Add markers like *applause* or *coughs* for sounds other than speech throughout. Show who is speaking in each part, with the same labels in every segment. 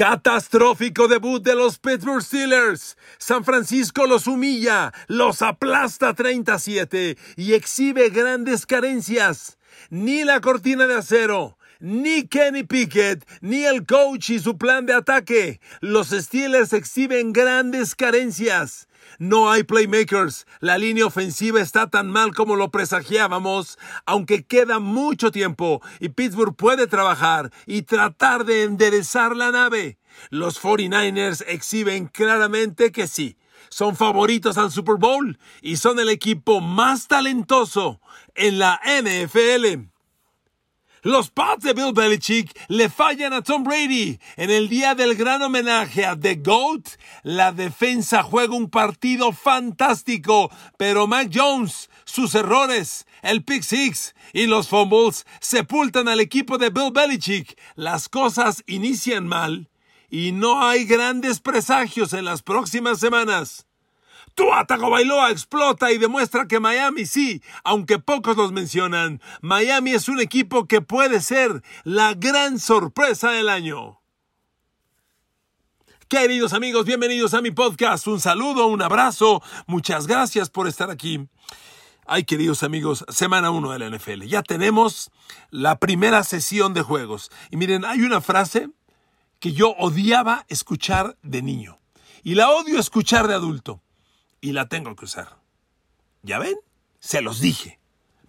Speaker 1: Catastrófico debut de los Pittsburgh Steelers. San Francisco los humilla, los aplasta 37 y exhibe grandes carencias. Ni la cortina de acero, ni Kenny Pickett, ni el coach y su plan de ataque. Los Steelers exhiben grandes carencias. No hay playmakers. La línea ofensiva está tan mal como lo presagiábamos, aunque queda mucho tiempo y Pittsburgh puede trabajar y tratar de enderezar la nave. Los 49ers exhiben claramente que sí. Son favoritos al Super Bowl y son el equipo más talentoso en la NFL. Los Pats de Bill Belichick le fallan a Tom Brady. En el día del gran homenaje a The GOAT, la defensa juega un partido fantástico, pero Mac Jones, sus errores, el pick six y los fumbles sepultan al equipo de Bill Belichick. Las cosas inician mal y no hay grandes presagios en las próximas semanas. Tua Tagovailoa explota y demuestra que Miami sí, aunque pocos los mencionan, Miami es un equipo que puede ser la gran sorpresa del año. Queridos amigos, bienvenidos a mi podcast. Un saludo, un abrazo. Muchas gracias por estar aquí. Ay, queridos amigos, semana 1 de la NFL. Ya tenemos la primera sesión de juegos. Y miren, hay una frase que yo odiaba escuchar de niño. Y la odio escuchar de adulto y la tengo que usar. ¿Ya ven? Se los dije.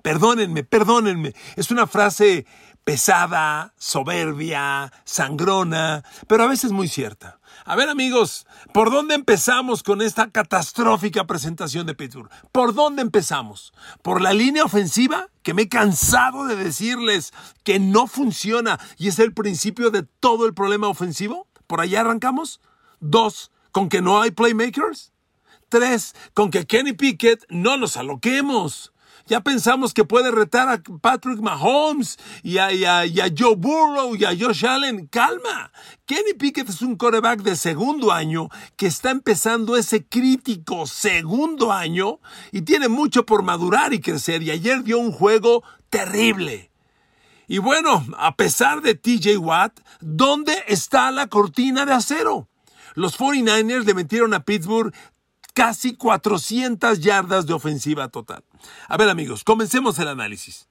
Speaker 1: Perdónenme, perdónenme. Es una frase pesada, soberbia, sangrona, pero a veces muy cierta. A ver amigos, ¿por dónde empezamos con esta catastrófica presentación de Pittsburgh? ¿Por dónde empezamos? ¿Por la línea ofensiva? Que me he cansado de decirles que no funciona y es el principio de todo el problema ofensivo. ¿Por allá arrancamos? Dos, ¿con que no hay playmakers? Con que Kenny Pickett no nos aloquemos. Ya pensamos que puede retar a Patrick Mahomes y a, Joe Burrow y a Josh Allen. Calma. Kenny Pickett es un coreback de segundo año que está empezando ese crítico segundo año y tiene mucho por madurar y crecer. Y ayer dio un juego terrible. Y bueno, a pesar de TJ Watt, ¿dónde está la cortina de acero? Los 49ers le metieron a Pittsburgh casi 400 yardas de ofensiva total. A ver amigos, comencemos el análisis.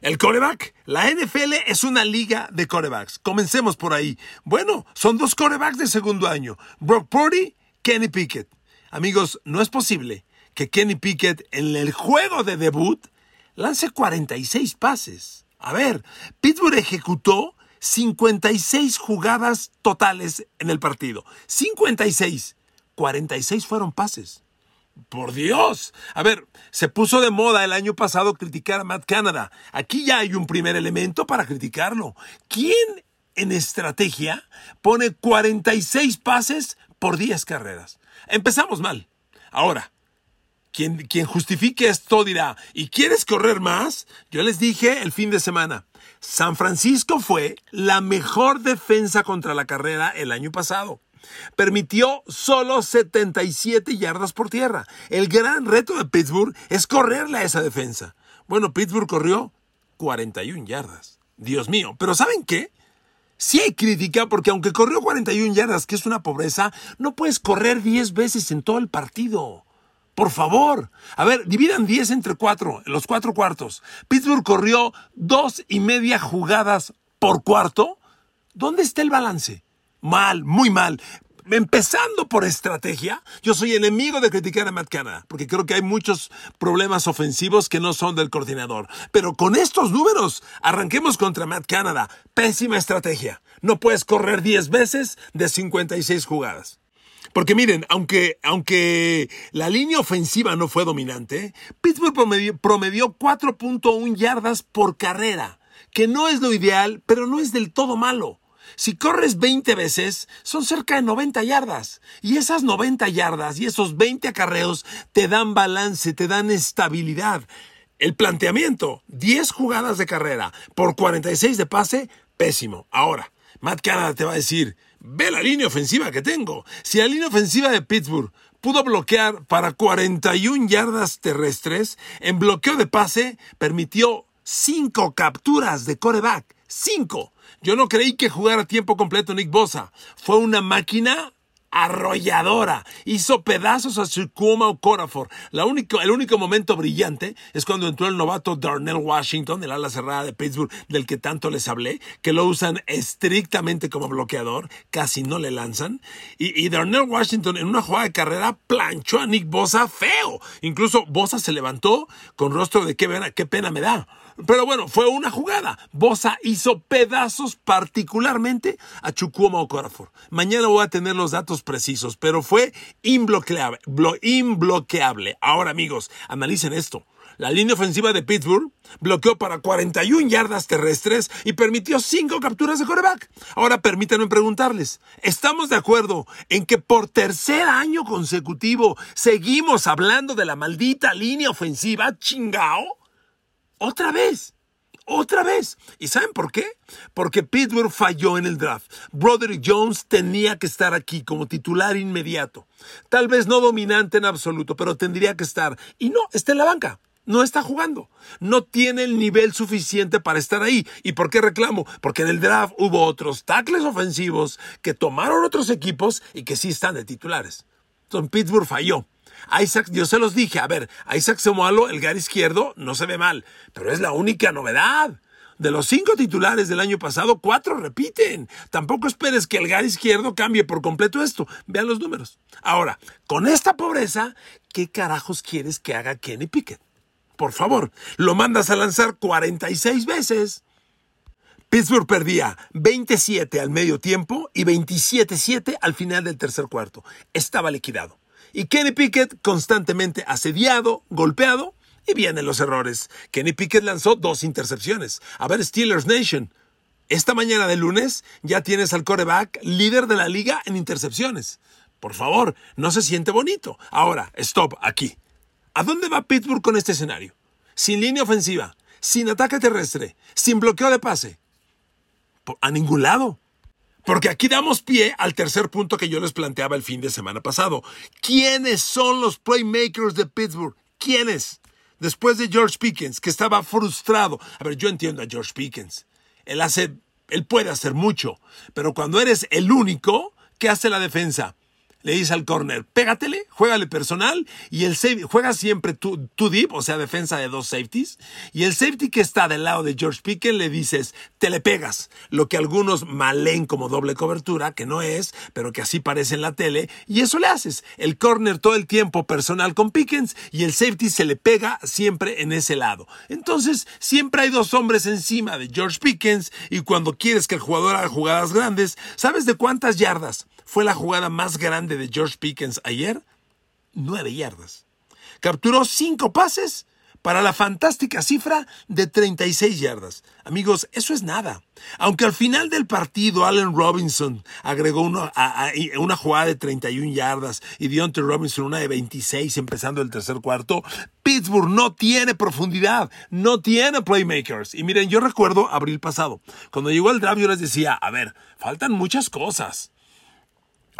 Speaker 1: El coreback. La NFL es una liga de corebacks. Comencemos por ahí. Bueno, son dos corebacks de segundo año. Brock Purdy, Kenny Pickett. Amigos, no es posible que Kenny Pickett en el juego de debut lance 46 pases. A ver, Pittsburgh ejecutó 56 jugadas totales en el partido. 56. 46 fueron pases. Por Dios. A ver, se puso de moda el año pasado criticar a Matt Canada. Aquí ya hay un primer elemento para criticarlo. ¿Quién en estrategia pone 46 pases por 10 carreras? Empezamos mal. Ahora, quien, quien justifique esto dirá, ¿y quieres correr más? Yo les dije el fin de semana, San Francisco fue la mejor defensa contra la carrera el año pasado. Permitió solo 77 yardas por tierra. El gran reto de Pittsburgh es correrle a esa defensa. Bueno, Pittsburgh corrió 41 yardas. Dios mío, pero ¿saben qué? Sí hay crítica porque aunque corrió 41 yardas, que es una pobreza, no puedes correr 10 veces en todo el partido. Por favor. A ver, dividan 10 entre 4, los cuatro cuartos. Pittsburgh corrió dos y media jugadas por cuarto. ¿Dónde está el balance? Mal, muy mal. Empezando por estrategia, yo soy enemigo de criticar a Matt Canada, porque creo que hay muchos problemas ofensivos que no son del coordinador. Pero con estos números, arranquemos contra Matt Canada. Pésima estrategia. No puedes correr 10 veces de 56 jugadas. Porque miren, aunque, aunque la línea ofensiva no fue dominante, Pittsburgh promedió, promedió 4.1 yardas por carrera, que no es lo ideal, pero no es del todo malo. Si corres 20 veces, son cerca de 90 yardas. Y esas 90 yardas y esos 20 acarreos te dan balance, te dan estabilidad. El planteamiento, 10 jugadas de carrera por 46 de pase, pésimo. Ahora, Matt Canada te va a decir, ve la línea ofensiva que tengo. Si la línea ofensiva de Pittsburgh pudo bloquear para 41 yardas terrestres, en bloqueo de pase permitió 5 capturas de coreback. 5. Yo no creí que jugara tiempo completo Nick Bosa. Fue una máquina arrolladora. Hizo pedazos a Chukwuma Okorafor. La el único momento brillante es cuando entró el novato Darnell Washington, el ala cerrada de Pittsburgh, del que tanto les hablé, que lo usan estrictamente como bloqueador, casi no le lanzan. Y, Darnell Washington en una jugada de carrera planchó a Nick Bosa feo. Incluso Bosa se levantó con rostro de qué qué pena me da. Pero bueno, fue una jugada. Bosa hizo pedazos particularmente a Chukwuma Okorafor. Mañana voy a tener los datos precisos, pero fue imbloqueable. Ahora amigos, analicen esto. La línea ofensiva de Pittsburgh bloqueó para 41 yardas terrestres y permitió 5 capturas de coreback. Ahora permítanme preguntarles, ¿estamos de acuerdo en que por tercer año consecutivo seguimos hablando de la maldita línea ofensiva chingao? Otra vez. Otra vez. ¿Y saben por qué? Porque Pittsburgh falló en el draft. Broderick Jones tenía que estar aquí como titular inmediato. Tal vez no dominante en absoluto, pero tendría que estar. Y no, está en la banca. No está jugando. No tiene el nivel suficiente para estar ahí. ¿Y por qué reclamo? Porque en el draft hubo otros tackles ofensivos que tomaron otros equipos y que sí están de titulares. Entonces Pittsburgh falló. Isaac, yo se los dije, a ver, Isaac Semualo, el gar izquierdo, no se ve mal, pero es la única novedad. De los cinco titulares del año pasado, cuatro repiten. Tampoco esperes que el gar izquierdo cambie por completo esto. Vean los números. Ahora, con esta pobreza, ¿qué carajos quieres que haga Kenny Pickett? Por favor, lo mandas a lanzar 46 veces. Pittsburgh perdía 27 al medio tiempo y 27-7 al final del tercer cuarto. Estaba liquidado. Y Kenny Pickett constantemente asediado, golpeado, y vienen los errores. Kenny Pickett lanzó dos intercepciones. A ver, Steelers Nation. Esta mañana de lunes ya tienes al coreback líder de la liga en intercepciones. Por favor, no se siente bonito. Ahora, stop aquí. ¿A dónde va Pittsburgh con este escenario? Sin línea ofensiva, sin ataque terrestre, sin bloqueo de pase. A ningún lado. Porque aquí damos pie al tercer punto que yo les planteaba el fin de semana pasado. ¿Quiénes son los playmakers de Pittsburgh? ¿Quiénes? Después de George Pickens, que estaba frustrado. A ver, yo entiendo a George Pickens. Él hace, él puede hacer mucho, pero cuando eres el único, ¿qué hace la defensa? Le dice al corner, pégatele, juégale personal y el juega siempre tu, deep, o sea, defensa de dos safeties. Y el safety que está del lado de George Pickens le dices, te le pegas, lo que algunos malen como doble cobertura, que no es, pero que así parece en la tele, y eso le haces. El corner todo el tiempo personal con Pickens y el safety se le pega siempre en ese lado. Entonces, siempre hay dos hombres encima de George Pickens y cuando quieres que el jugador haga jugadas grandes, ¿sabes de cuántas yardas? fue la jugada más grande de George Pickens ayer, nueve yardas. Capturó cinco pases para la fantástica cifra de 36 yardas. Amigos, eso es nada. Aunque al final del partido Allen Robinson agregó una jugada de 31 yardas y Deontay Robinson una de 26 empezando el tercer cuarto, Pittsburgh no tiene profundidad, no tiene playmakers. Y miren, yo recuerdo abril pasado, cuando llegó el draft yo les decía, a ver, faltan muchas cosas.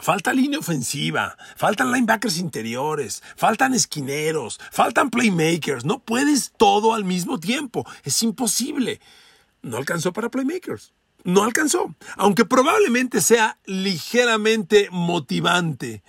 Speaker 1: Falta línea ofensiva, faltan linebackers interiores, faltan esquineros, faltan playmakers. No puedes todo al mismo tiempo. Es imposible. No alcanzó para playmakers. No alcanzó. Aunque probablemente sea ligeramente motivante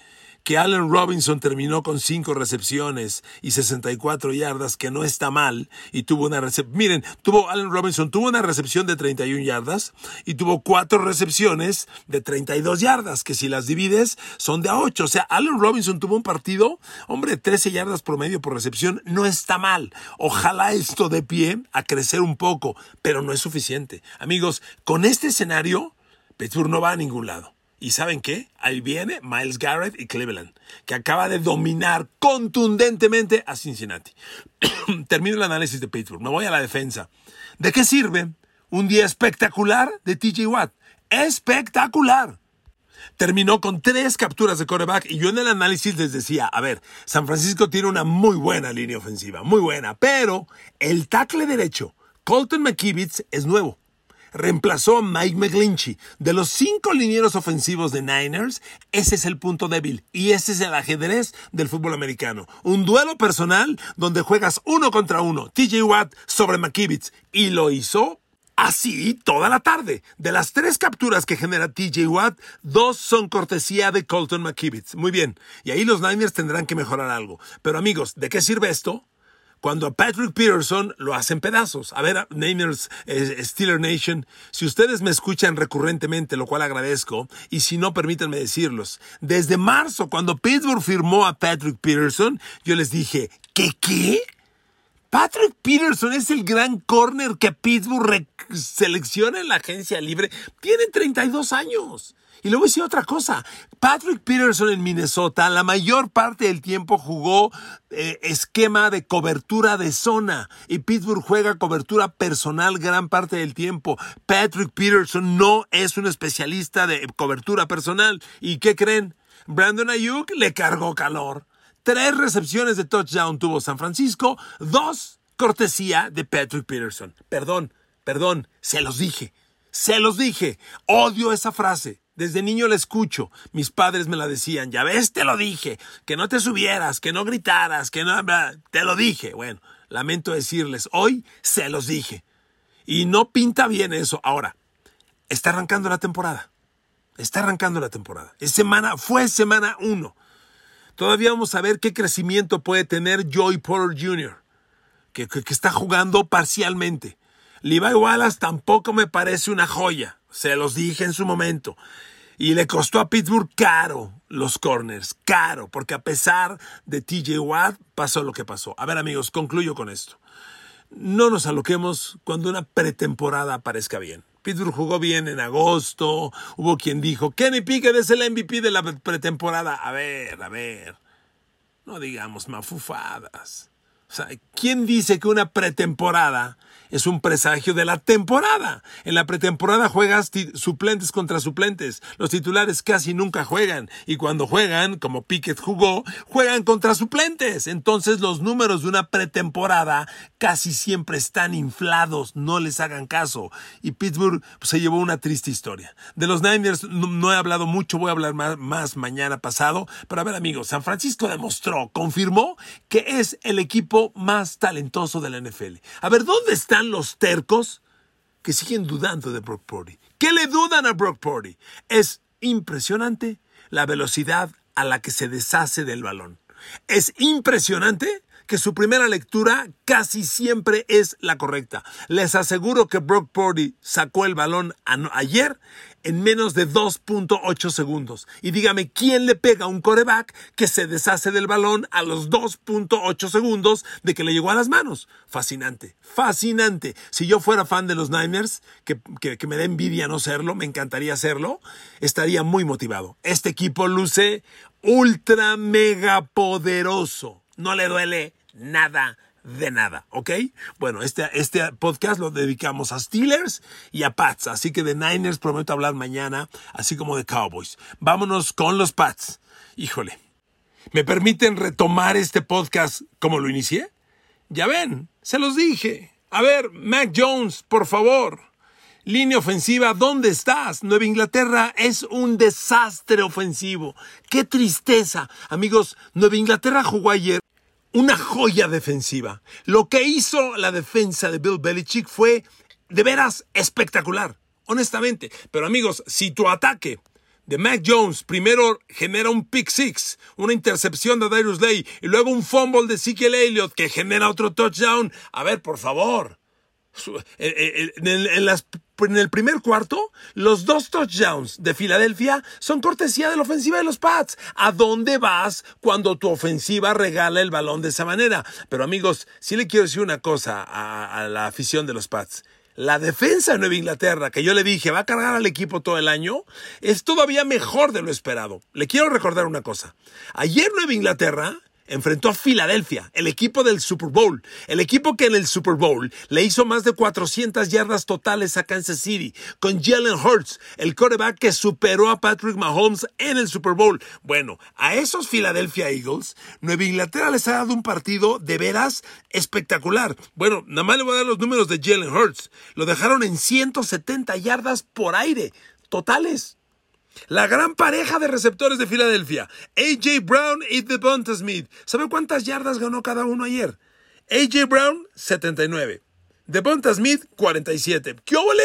Speaker 1: que Allen Robinson terminó con 5 recepciones y 64 yardas, que no está mal, y tuvo una recepción, miren, tuvo Allen Robinson tuvo una recepción de 31 yardas y tuvo 4 recepciones de 32 yardas, que si las divides son de a 8, o sea, Allen Robinson tuvo un partido, hombre, 13 yardas promedio por recepción, no está mal. Ojalá esto de pie a crecer un poco, pero no es suficiente. Amigos, con este escenario, Pittsburgh no va a ningún lado. ¿Y saben qué? Ahí viene Miles Garrett y Cleveland, que acaba de dominar contundentemente a Cincinnati. *coughs* Termino el análisis de Pittsburgh, me voy a la defensa. ¿De qué sirve un día espectacular de TJ Watt? Espectacular. Terminó con tres capturas de coreback y yo en el análisis les decía, a ver, San Francisco tiene una muy buena línea ofensiva, muy buena, pero el tackle derecho, Colton McKivitz, es nuevo reemplazó a Mike McGlinchey. De los cinco linieros ofensivos de Niners, ese es el punto débil y ese es el ajedrez del fútbol americano. Un duelo personal donde juegas uno contra uno, TJ Watt sobre McKivitz y lo hizo Así toda la tarde. De las tres capturas que genera TJ Watt, dos son cortesía de Colton McKivitz. Muy bien. Y ahí los Niners tendrán que mejorar algo. Pero amigos, ¿de qué sirve esto? Cuando a Patrick Peterson lo hacen pedazos. A ver, Niners, eh, Steeler Nation, si ustedes me escuchan recurrentemente, lo cual agradezco, y si no, permítanme decirlos. Desde marzo, cuando Pittsburgh firmó a Patrick Peterson, yo les dije, ¿qué qué? Patrick Peterson es el gran corner que Pittsburgh selecciona en la agencia libre. Tiene 32 años. Y luego voy otra cosa. Patrick Peterson en Minnesota la mayor parte del tiempo jugó eh, esquema de cobertura de zona y Pittsburgh juega cobertura personal gran parte del tiempo. Patrick Peterson no es un especialista de cobertura personal. ¿Y qué creen? Brandon Ayuk le cargó calor. Tres recepciones de touchdown tuvo San Francisco, dos cortesía de Patrick Peterson. Perdón, perdón, se los dije, se los dije. Odio esa frase. Desde niño la escucho. Mis padres me la decían. Ya ves, te lo dije. Que no te subieras, que no gritaras, que no... Te lo dije. Bueno, lamento decirles, hoy se los dije. Y no pinta bien eso. Ahora, está arrancando la temporada. Está arrancando la temporada. Es semana, fue semana uno. Todavía vamos a ver qué crecimiento puede tener Joey Porter Jr., que, está jugando parcialmente. Levi Wallace tampoco me parece una joya, se los dije en su momento. Y le costó a Pittsburgh caro los corners, caro, porque a pesar de TJ Watt pasó lo que pasó. A ver amigos, concluyo con esto. No nos aloquemos cuando una pretemporada aparezca bien. Pittsburgh jugó bien en agosto. Hubo quien dijo, Kenny Pickett es el MVP de la pretemporada. A ver, a ver. No digamos mafufadas. O sea, ¿quién dice que una pretemporada es un presagio de la temporada. En la pretemporada juegas suplentes contra suplentes. Los titulares casi nunca juegan. Y cuando juegan, como Pickett jugó, juegan contra suplentes. Entonces los números de una pretemporada casi siempre están inflados. No les hagan caso. Y Pittsburgh pues, se llevó una triste historia. De los Niners no, he hablado mucho, voy a hablar más, más mañana pasado. Pero a ver amigos, San Francisco demostró, confirmó que es el equipo más talentoso de la NFL. A ver, ¿dónde está? Los tercos que siguen dudando de Brock Purdy. ¿Qué le dudan a Brock Purdy? Es impresionante la velocidad a la que se deshace del balón. Es impresionante que su primera lectura casi siempre es la correcta. Les aseguro que Brock Purdy sacó el balón ayer en menos de 2.8 segundos. Y dígame, ¿quién le pega a un coreback que se deshace del balón a los 2.8 segundos de que le llegó a las manos? Fascinante, fascinante. Si yo fuera fan de los Niners, que, que me da envidia no serlo, me encantaría hacerlo, estaría muy motivado. Este equipo luce ultra mega poderoso. No le duele nada de nada, ¿ok? Bueno, este, este podcast lo dedicamos a Steelers y a Pats, así que de Niners prometo hablar mañana, así como de Cowboys. Vámonos con los Pats. Híjole, ¿me permiten retomar este podcast como lo inicié? Ya ven, se los dije. A ver, Mac Jones, por favor. Línea ofensiva, ¿dónde estás? Nueva Inglaterra es un desastre ofensivo. ¡Qué tristeza! Amigos, Nueva Inglaterra jugó ayer una joya defensiva. Lo que hizo la defensa de Bill Belichick fue de veras espectacular, honestamente. Pero amigos, si tu ataque de Mac Jones primero genera un pick six, una intercepción de Darius Lay y luego un fumble de Ezekiel Elliott que genera otro touchdown, a ver, por favor. Eh, eh, en, las en el primer cuarto, los dos touchdowns de Filadelfia son cortesía de la ofensiva de los Pats. ¿A dónde vas cuando tu ofensiva regala el balón de esa manera? Pero amigos, sí le quiero decir una cosa a, a la afición de los Pats. La defensa de Nueva Inglaterra, que yo le dije va a cargar al equipo todo el año, es todavía mejor de lo esperado. Le quiero recordar una cosa. Ayer Nueva Inglaterra enfrentó a Filadelfia, el equipo del Super Bowl, el equipo que en el Super Bowl le hizo más de 400 yardas totales a Kansas City, con Jalen Hurts, el quarterback que superó a Patrick Mahomes en el Super Bowl. Bueno, a esos Philadelphia Eagles, Nueva Inglaterra les ha dado un partido de veras espectacular. Bueno, nada más le voy a dar los números de Jalen Hurts. Lo dejaron en 170 yardas por aire, totales. La gran pareja de receptores de Filadelfia, AJ Brown y Devonta Smith. ¿Saben cuántas yardas ganó cada uno ayer? AJ Brown, 79. Devonta Smith, 47. ¿Qué óvole?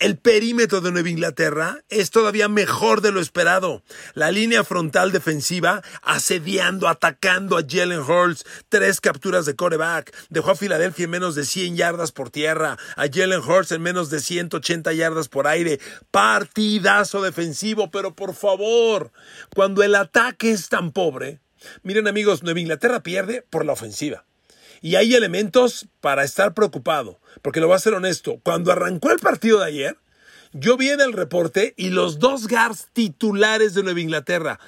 Speaker 1: El perímetro de Nueva Inglaterra es todavía mejor de lo esperado. La línea frontal defensiva asediando, atacando a Jalen Hurts. Tres capturas de coreback. Dejó a Filadelfia en menos de 100 yardas por tierra. A Jalen Hurts en menos de 180 yardas por aire. Partidazo defensivo, pero por favor, cuando el ataque es tan pobre. Miren amigos, Nueva Inglaterra pierde por la ofensiva. Y hay elementos para estar preocupado, porque lo voy a ser honesto. Cuando arrancó el partido de ayer, yo vi en el reporte y los dos guards titulares de Nueva Inglaterra,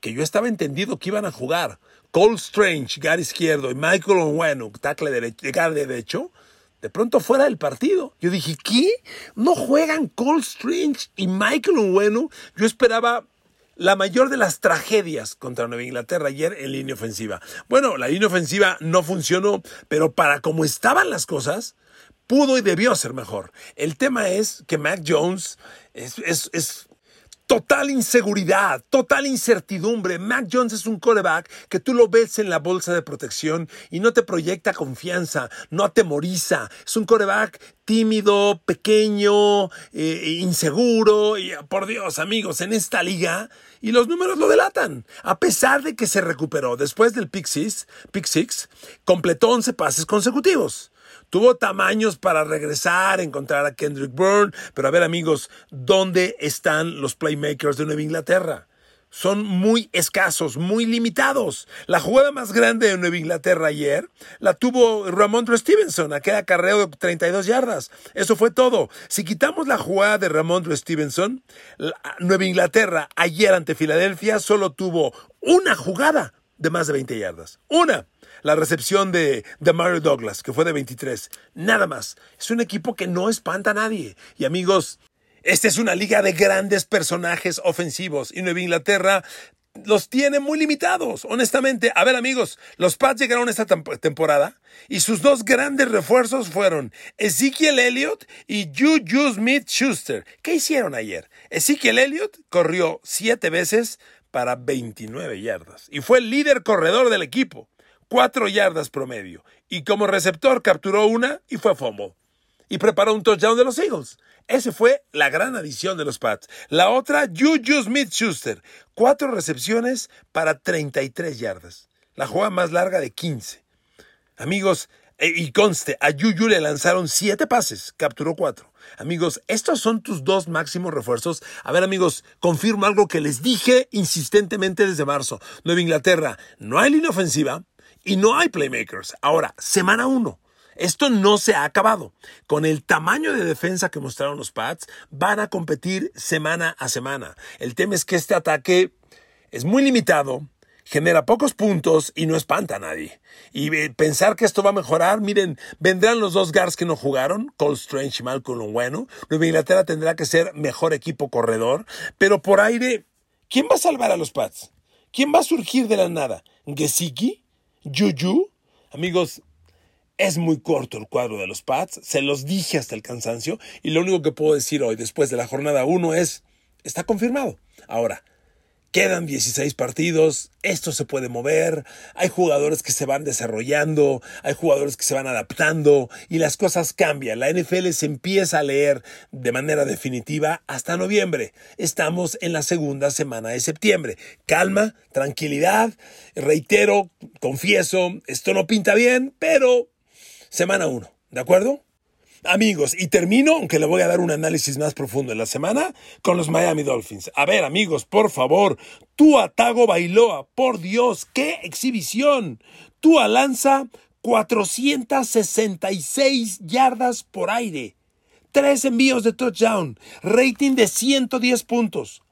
Speaker 1: que yo estaba entendido que iban a jugar, Cole Strange, guard izquierdo, y Michael Onwenu, tackle derecho, guard derecho, de pronto fuera del partido. Yo dije, ¿qué? ¿No juegan Cole Strange y Michael Onwenu? Yo esperaba la mayor de las tragedias contra Nueva Inglaterra ayer en línea ofensiva. Bueno, la línea ofensiva no funcionó, pero para como estaban las cosas, pudo y debió ser mejor. El tema es que Mac Jones es, es Total inseguridad, total incertidumbre. Mac Jones es un coreback que tú lo ves en la bolsa de protección y no te proyecta confianza, no atemoriza. Es un coreback tímido, pequeño, eh, inseguro. Y por Dios, amigos, en esta liga, y los números lo delatan. A pesar de que se recuperó después del pick six, pick six completó 11 pases consecutivos. Tuvo tamaños para regresar, encontrar a Kendrick Byrne, pero a ver amigos, ¿dónde están los playmakers de Nueva Inglaterra? Son muy escasos, muy limitados. La jugada más grande de Nueva Inglaterra ayer la tuvo Ramondre Stevenson, aquel acarreo de 32 yardas. Eso fue todo. Si quitamos la jugada de Ramondre Stevenson, Nueva Inglaterra ayer ante Filadelfia solo tuvo una jugada de más de 20 yardas. Una la recepción de, de Mario Douglas, que fue de 23. Nada más. Es un equipo que no espanta a nadie. Y amigos, esta es una liga de grandes personajes ofensivos y Nueva Inglaterra los tiene muy limitados, honestamente. A ver, amigos, los Pats llegaron esta temporada y sus dos grandes refuerzos fueron Ezekiel Elliott y Juju Smith Schuster. ¿Qué hicieron ayer? Ezekiel Elliott corrió siete veces para 29 yardas y fue el líder corredor del equipo cuatro yardas promedio. Y como receptor capturó una y fue fumble. Y preparó un touchdown de los Eagles. Esa fue la gran adición de los Pats. La otra, Juju Smith-Schuster. Cuatro recepciones para 33 yardas. La jugada más larga de 15. Amigos, e, y conste, a Juju le lanzaron siete pases, capturó cuatro. Amigos, estos son tus dos máximos refuerzos. A ver, amigos, confirmo algo que les dije insistentemente desde marzo. Nueva Inglaterra, no hay línea ofensiva, y no hay playmakers. Ahora, semana uno. Esto no se ha acabado. Con el tamaño de defensa que mostraron los Pats, van a competir semana a semana. El tema es que este ataque es muy limitado, genera pocos puntos y no espanta a nadie. Y eh, pensar que esto va a mejorar, miren, vendrán los dos guards que no jugaron, Cole Strange y Malcolm Bueno. Nueva Inglaterra tendrá que ser mejor equipo corredor, pero por aire, ¿quién va a salvar a los Pats? ¿Quién va a surgir de la nada? ¿Gesicki? Juju, amigos, es muy corto el cuadro de los Pats, se los dije hasta el cansancio y lo único que puedo decir hoy después de la jornada 1 es, está confirmado. Ahora, Quedan 16 partidos, esto se puede mover, hay jugadores que se van desarrollando, hay jugadores que se van adaptando y las cosas cambian. La NFL se empieza a leer de manera definitiva hasta noviembre. Estamos en la segunda semana de septiembre. Calma, tranquilidad, reitero, confieso, esto no pinta bien, pero semana 1, ¿de acuerdo? Amigos, y termino, aunque le voy a dar un análisis más profundo en la semana, con los Miami Dolphins. A ver, amigos, por favor, tú Tago Bailoa, por Dios, qué exhibición. Tú lanza 466 yardas por aire, tres envíos de touchdown, rating de 110 puntos.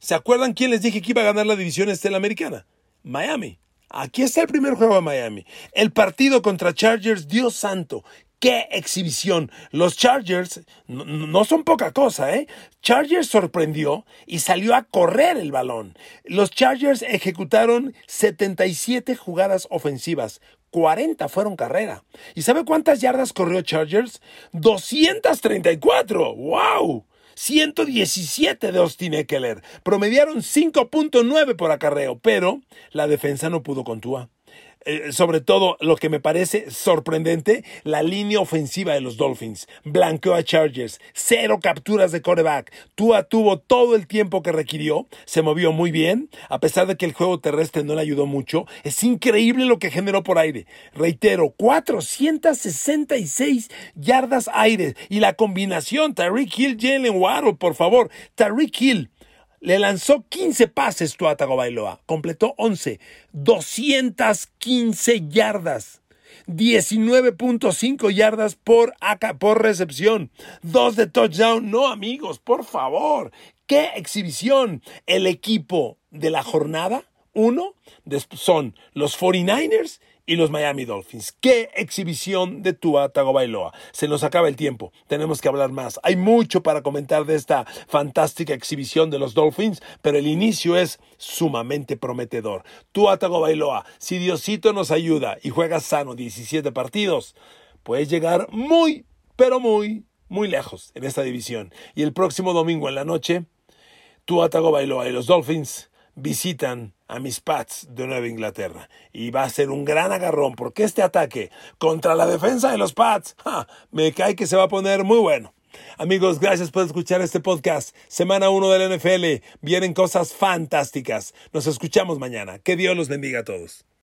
Speaker 1: ¿Se acuerdan quién les dije que iba a ganar la división estela americana? Miami. Aquí está el primer juego de Miami. El partido contra Chargers, Dios santo, ¡Qué exhibición! Los Chargers no, son poca cosa, ¿eh? Chargers sorprendió y salió a correr el balón. Los Chargers ejecutaron 77 jugadas ofensivas. 40 fueron carrera. ¿Y sabe cuántas yardas corrió Chargers? 234. ¡Wow! 117 de Austin Eckler. Promediaron 5.9 por acarreo, pero la defensa no pudo con eh, sobre todo lo que me parece sorprendente, la línea ofensiva de los Dolphins. Blanqueó a Chargers, cero capturas de coreback. Tua tuvo todo el tiempo que requirió, se movió muy bien, a pesar de que el juego terrestre no le ayudó mucho. Es increíble lo que generó por aire. Reitero, 466 yardas aire y la combinación Tariq Hill, Jalen Waddle, por favor. Tariq Hill le lanzó 15 pases Tua Tagovailoa, completó 11, 215 yardas. 19.5 yardas por, por recepción. Dos de touchdown. No, amigos, por favor. ¡Qué exhibición! El equipo de la jornada, uno, son los 49ers y los Miami Dolphins. ¡Qué exhibición de Tua Tagovailoa! Se nos acaba el tiempo, tenemos que hablar más. Hay mucho para comentar de esta fantástica exhibición de los Dolphins, pero el inicio es sumamente prometedor. Tua Tagovailoa, si Diosito nos ayuda y juega sano 17 partidos, puedes llegar muy, pero muy, muy lejos en esta división. Y el próximo domingo en la noche, Tua Tagovailoa y los Dolphins visitan a mis Pats de Nueva Inglaterra. Y va a ser un gran agarrón porque este ataque contra la defensa de los Pats, me cae que se va a poner muy bueno. Amigos, gracias por escuchar este podcast. Semana 1 del NFL. Vienen cosas fantásticas. Nos escuchamos mañana. Que Dios los bendiga a todos.